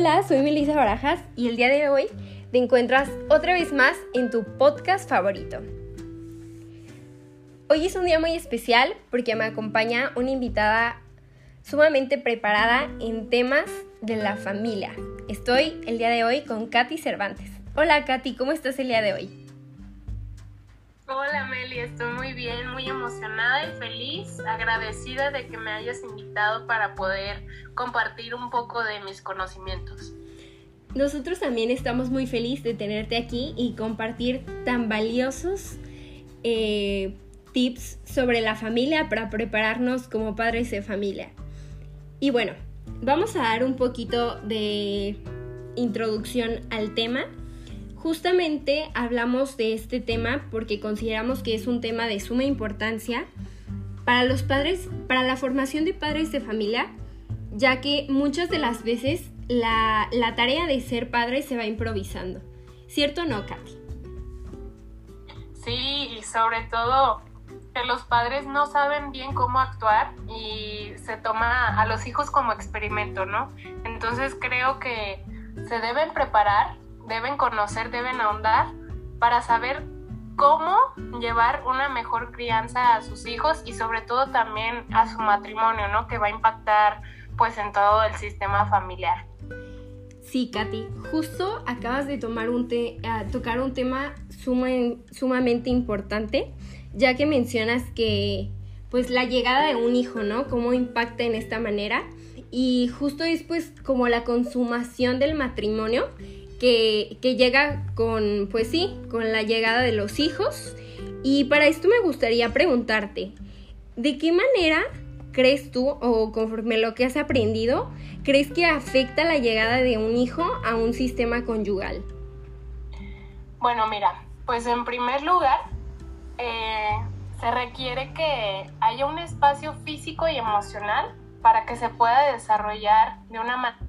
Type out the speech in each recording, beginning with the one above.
Hola, soy Melissa Barajas y el día de hoy te encuentras otra vez más en tu podcast favorito. Hoy es un día muy especial porque me acompaña una invitada sumamente preparada en temas de la familia. Estoy el día de hoy con Katy Cervantes. Hola Katy, ¿cómo estás el día de hoy? Hola Meli, estoy muy bien, muy emocionada y feliz, agradecida de que me hayas invitado para poder compartir un poco de mis conocimientos. Nosotros también estamos muy felices de tenerte aquí y compartir tan valiosos eh, tips sobre la familia para prepararnos como padres de familia. Y bueno, vamos a dar un poquito de introducción al tema Justamente hablamos de este tema porque consideramos que es un tema de suma importancia para los padres, para la formación de padres de familia, ya que muchas de las veces la, tarea de ser padre se va improvisando. ¿Cierto o no, Katy? Sí, y sobre todo que los padres no saben bien cómo actuar y se toma a los hijos como experimento, ¿no? Entonces creo que se deben preparar deben conocer, deben ahondar para saber cómo llevar una mejor crianza a sus hijos y sobre todo también a su matrimonio, ¿no? Que va a impactar pues en todo el sistema familiar. Sí, Katy, justo acabas de tomar un tocar un tema sumamente importante, ya que mencionas que pues la llegada de un hijo, ¿no? Cómo impacta en esta manera y justo después como la consumación del matrimonio que, llega con, pues sí, con la llegada de los hijos. Y para esto me gustaría preguntarte, ¿de qué manera crees tú, o conforme lo que has aprendido, crees que afecta la llegada de un hijo a un sistema conyugal? Bueno, mira, pues en primer lugar, eh, se requiere que haya un espacio físico y emocional para que se pueda desarrollar de una manera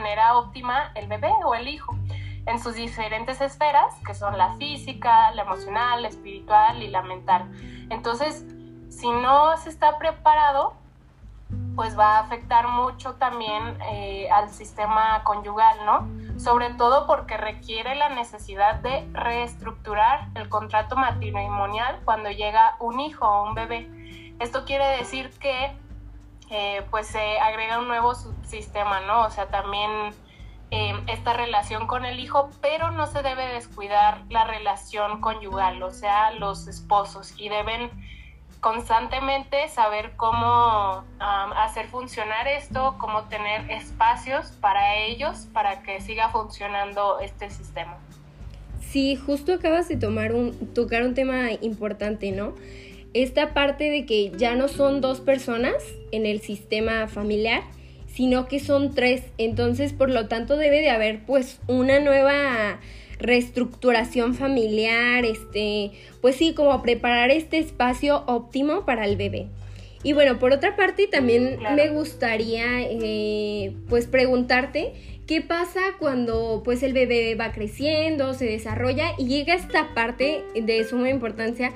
manera óptima el bebé o el hijo en sus diferentes esferas, que son la física, la emocional, la espiritual y la mental. Entonces, si no se está preparado, pues va a afectar mucho también eh, al sistema conyugal, ¿no? Sobre todo porque requiere la necesidad de reestructurar el contrato matrimonial cuando llega un hijo o un bebé. Esto quiere decir que eh, pues se agrega un nuevo subsistema, ¿no? O sea, también eh, esta relación con el hijo, pero no se debe descuidar la relación conyugal, o sea, los esposos, y deben constantemente saber cómo hacer funcionar esto, cómo tener espacios para ellos, para que siga funcionando este sistema. Sí, justo acabas de tomar un, tocar un tema importante, ¿no? Esta parte de que ya no son dos personas en el sistema familiar, sino que son tres. Entonces, por lo tanto, debe de haber pues una nueva reestructuración familiar, este, pues sí, como preparar este espacio óptimo para el bebé. Y bueno, por otra parte, también me gustaría eh, pues preguntarte qué pasa cuando pues el bebé va creciendo, se desarrolla y llega esta parte de suma importancia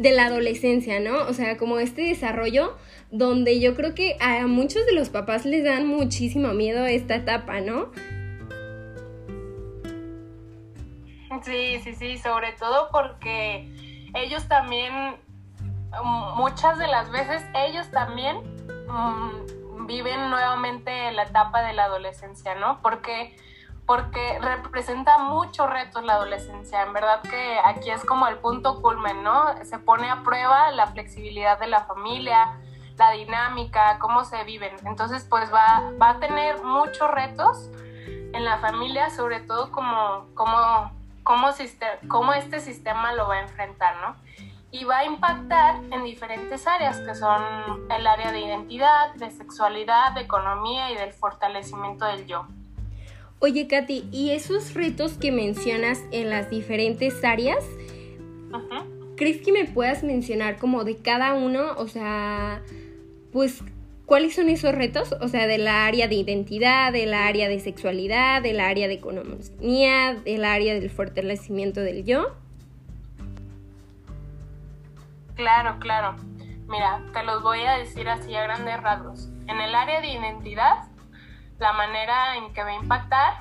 de la adolescencia, ¿no? O sea, como este desarrollo donde yo creo que a muchos de los papás les dan muchísimo miedo esta etapa, ¿no? Sí, sí, sí, sobre todo porque ellos también, muchas de las veces, ellos también mm, viven nuevamente la etapa de la adolescencia, ¿no? Porque porque representa muchos retos la adolescencia. En verdad que aquí es como el punto culmen, ¿no? Se pone a prueba la flexibilidad de la familia, la dinámica, cómo se viven. Entonces, pues va, va a tener muchos retos en la familia, sobre todo como, como, como, cómo este sistema lo va a enfrentar, ¿no? Y va a impactar en diferentes áreas, que son el área de identidad, de sexualidad, de economía y del fortalecimiento del yo. Oye, Katy, ¿y esos retos que mencionas en las diferentes áreas? ¿Crees que me puedas mencionar como de cada uno? O sea, pues, ¿cuáles son esos retos? O sea, del área de identidad, del área de sexualidad, del área de economía, del área del fortalecimiento del yo. Claro, claro. Mira, te los voy a decir así a grandes rasgos. En el área de identidad la manera en que va a impactar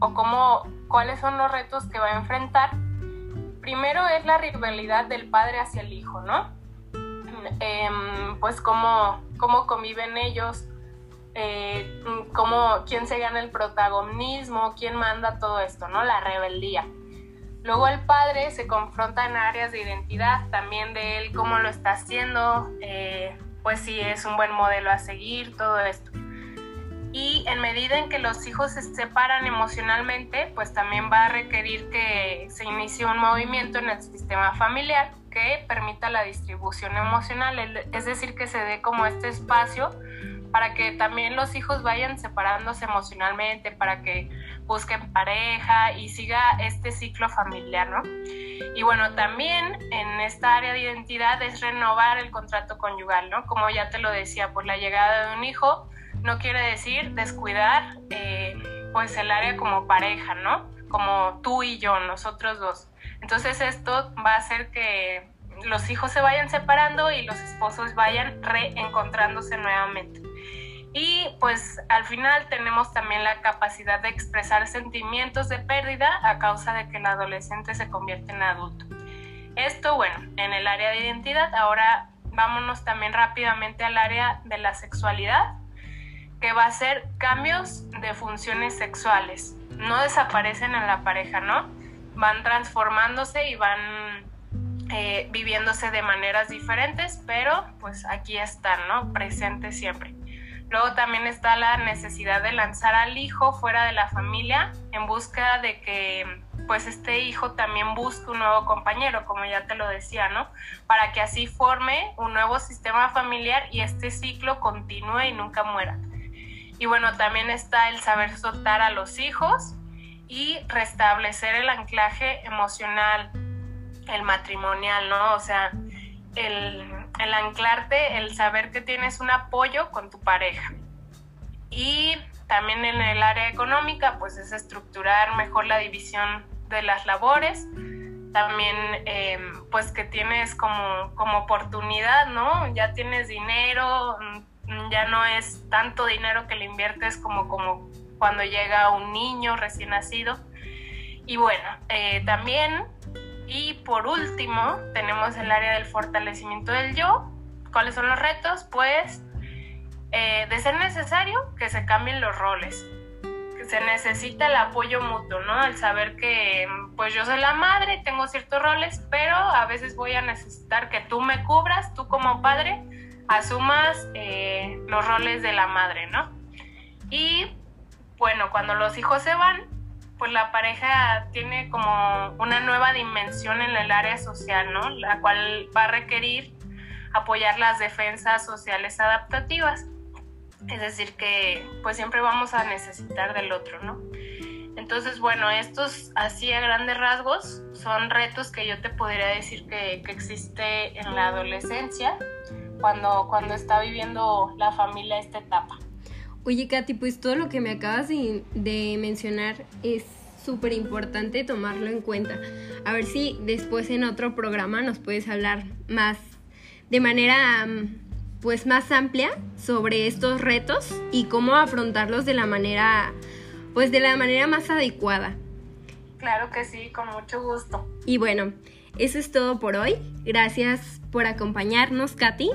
o cómo, cuáles son los retos que va a enfrentar, primero es la rivalidad del padre hacia el hijo, ¿no? Em, pues cómo, cómo conviven ellos, eh, cómo, quién se gana el protagonismo, quién manda todo esto, ¿no? La rebeldía. Luego el padre se confronta en áreas de identidad, también de él, cómo lo está haciendo, eh, pues si es un buen modelo a seguir, todo esto. Y en medida en que los hijos se separan emocionalmente, pues también va a requerir que se inicie un movimiento en el sistema familiar que permita la distribución emocional, es decir, que se dé como este espacio para que también los hijos vayan separándose emocionalmente, para que busquen pareja y siga este ciclo familiar, ¿no? Y bueno, también en esta área de identidad es renovar el contrato conyugal, ¿no? Como ya te lo decía, por la llegada de un hijo no quiere decir descuidar eh, pues el área como pareja, ¿no? Como tú y yo, nosotros dos. Entonces esto va a hacer que los hijos se vayan separando y los esposos vayan reencontrándose nuevamente. Pues al final tenemos también la capacidad de expresar sentimientos de pérdida a causa de que el adolescente se convierte en adulto. Esto, bueno, en el área de identidad. Ahora vámonos también rápidamente al área de la sexualidad, que va a ser cambios de funciones sexuales. No desaparecen en la pareja, ¿no? Van transformándose y van eh, viviéndose de maneras diferentes, pero pues aquí están, ¿no? Presentes siempre. Luego también está la necesidad de lanzar al hijo fuera de la familia en busca de que pues este hijo también busque un nuevo compañero, como ya te lo decía, ¿no? Para que así forme un nuevo sistema familiar y este ciclo continúe y nunca muera. Y bueno, también está el saber soltar a los hijos y restablecer el anclaje emocional, el matrimonial, ¿no? O sea, el el anclarte, el saber que tienes un apoyo con tu pareja. Y también en el área económica, pues es estructurar mejor la división de las labores. También, eh, pues que tienes como, como oportunidad, ¿no? Ya tienes dinero, mm, ya no es tanto dinero que le inviertes como, como cuando llega un niño recién nacido. Y bueno, eh, también y por último, tenemos el área del fortalecimiento del yo. ¿Cuáles son los retos? Pues, eh, de ser necesario, que se cambien los roles. Que se necesita el apoyo mutuo, ¿no? El saber que, pues yo soy la madre, tengo ciertos roles, pero a veces voy a necesitar que tú me cubras, tú como padre, asumas eh, los roles de la madre, ¿no? Y bueno, cuando los hijos se van, pues la pareja tiene como una nueva dimensión en el área social, ¿no? La cual va a requerir apoyar las defensas sociales adaptativas. Es decir, que pues siempre vamos a necesitar del otro, ¿no? Entonces, bueno, estos así a grandes rasgos son retos que yo te podría decir que, que existe en la adolescencia cuando, cuando está viviendo la familia esta etapa. Oye, Katy, pues todo lo que me acabas de, mencionar es súper importante tomarlo en cuenta. A ver si después en otro programa nos puedes hablar más de manera pues más amplia sobre estos retos y cómo afrontarlos de la manera pues de la manera más adecuada. Claro que sí, con mucho gusto. Y bueno, eso es todo por hoy. Gracias por acompañarnos, Katy.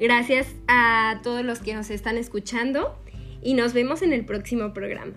Gracias a todos los que nos están escuchando y nos vemos en el próximo programa.